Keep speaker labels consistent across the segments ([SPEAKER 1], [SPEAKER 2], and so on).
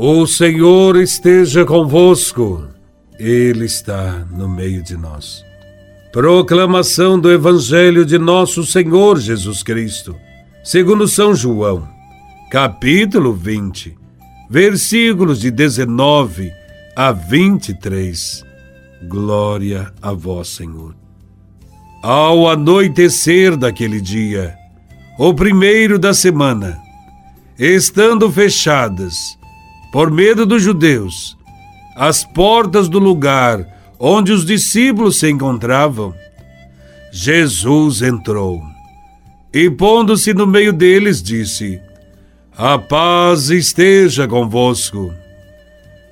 [SPEAKER 1] O Senhor esteja convosco, Ele está no meio de nós. Proclamação do Evangelho de Nosso Senhor Jesus Cristo, segundo São João, capítulo 20, versículos de 19 a 23. Glória a Vós, Senhor. Ao anoitecer daquele dia, o primeiro da semana, estando fechadas, por medo dos judeus, as portas do lugar onde os discípulos se encontravam, Jesus entrou e, pondo-se no meio deles, disse: A paz esteja convosco.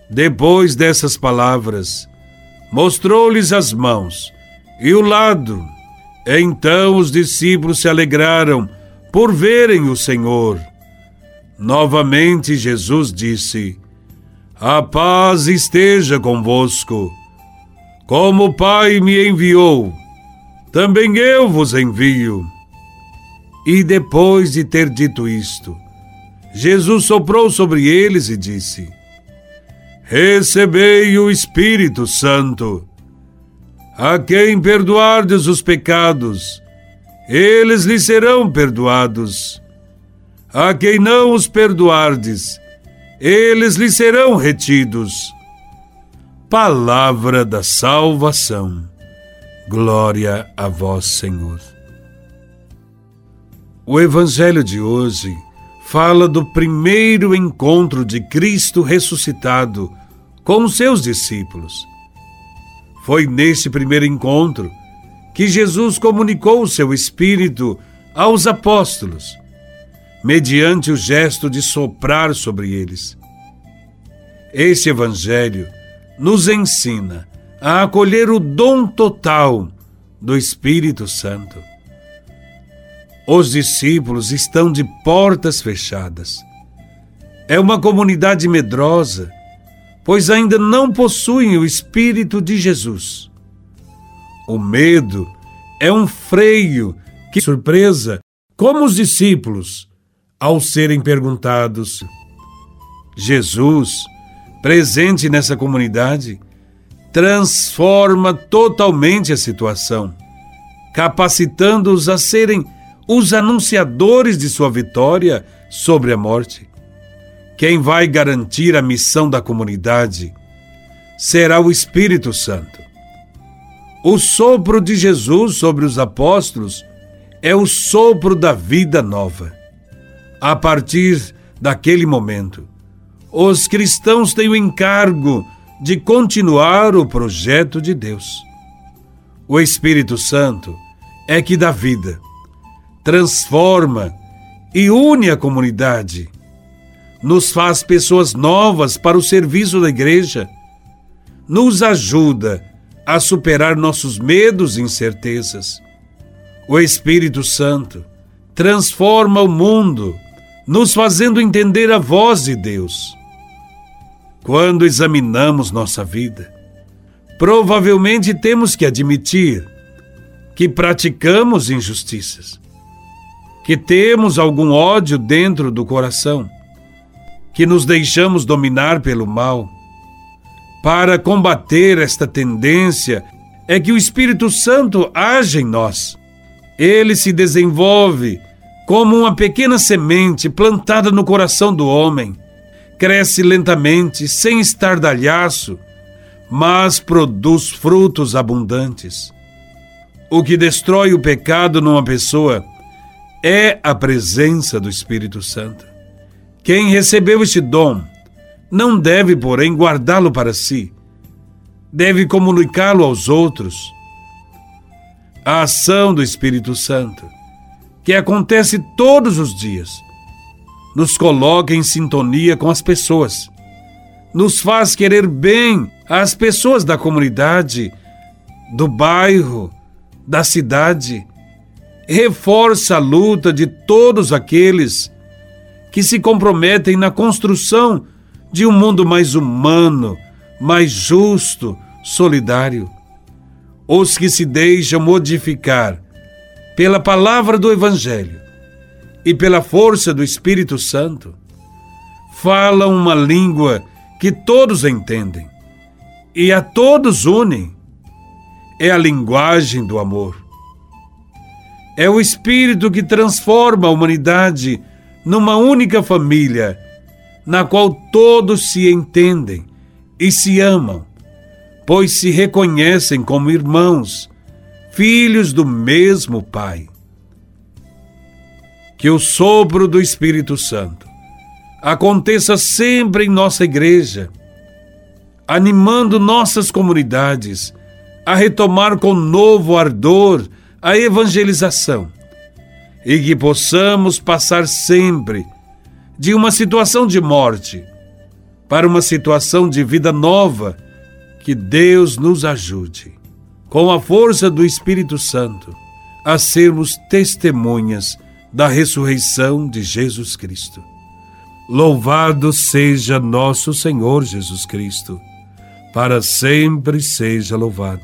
[SPEAKER 1] Depois dessas palavras, mostrou-lhes as mãos e o lado. Então os discípulos se alegraram por verem o Senhor. Novamente Jesus disse: A paz esteja convosco. Como o Pai me enviou, também eu vos envio. E depois de ter dito isto, Jesus soprou sobre eles e disse: Recebei o Espírito Santo. A quem perdoardes os pecados, eles lhe serão perdoados a quem não os perdoardes, eles lhe serão retidos. Palavra da salvação. Glória a vós, Senhor. O Evangelho de hoje fala do primeiro encontro de Cristo ressuscitado com os seus discípulos. Foi neste primeiro encontro que Jesus comunicou o seu Espírito aos apóstolos mediante o gesto de soprar sobre eles. Este Evangelho nos ensina a acolher o dom total do Espírito Santo. Os discípulos estão de portas fechadas. É uma comunidade medrosa, pois ainda não possuem o Espírito de Jesus. O medo é um freio que surpresa, como os discípulos, ao serem perguntados. Jesus, presente nessa comunidade, transforma totalmente a situação, capacitando-os a serem os anunciadores de sua vitória sobre a morte. Quem vai garantir a missão da comunidade será o Espírito Santo. O sopro de Jesus sobre os apóstolos é o sopro da vida nova. A partir daquele momento, os cristãos têm o encargo de continuar o projeto de Deus. O Espírito Santo é que dá vida, transforma e une a comunidade, nos faz pessoas novas para o serviço da igreja, nos ajuda a superar nossos medos e incertezas. O Espírito Santo transforma o mundo nos fazendo entender a voz de Deus. Quando examinamos nossa vida, provavelmente temos que admitir que praticamos injustiças, que temos algum ódio dentro do coração, que nos deixamos dominar pelo mal. Para combater esta tendência é que o Espírito Santo age em nós. Ele se desenvolve como uma pequena semente plantada no coração do homem, cresce lentamente, sem estardalhaço, mas produz frutos abundantes. O que destrói o pecado numa pessoa é a presença do Espírito Santo. Quem recebeu este dom não deve, porém, guardá-lo para si, deve comunicá-lo aos outros. A ação do Espírito Santo que acontece todos os dias. Nos coloca em sintonia com as pessoas. Nos faz querer bem às pessoas da comunidade, do bairro, da cidade. Reforça a luta de todos aqueles que se comprometem na construção de um mundo mais humano, mais justo, solidário. Os que se deixam modificar pela palavra do Evangelho e pela força do Espírito Santo, falam uma língua que todos entendem e a todos unem. É a linguagem do amor. É o Espírito que transforma a humanidade numa única família, na qual todos se entendem e se amam, pois se reconhecem como irmãos, filhos do mesmo Pai. Que o sopro do Espírito Santo aconteça sempre em nossa igreja, animando nossas comunidades a retomar com novo ardor a evangelização e que possamos passar sempre de uma situação de morte para uma situação de vida nova. Que Deus nos ajude, com a força do Espírito Santo, a sermos testemunhas da ressurreição de Jesus Cristo. Louvado seja nosso Senhor Jesus Cristo, para sempre seja louvado.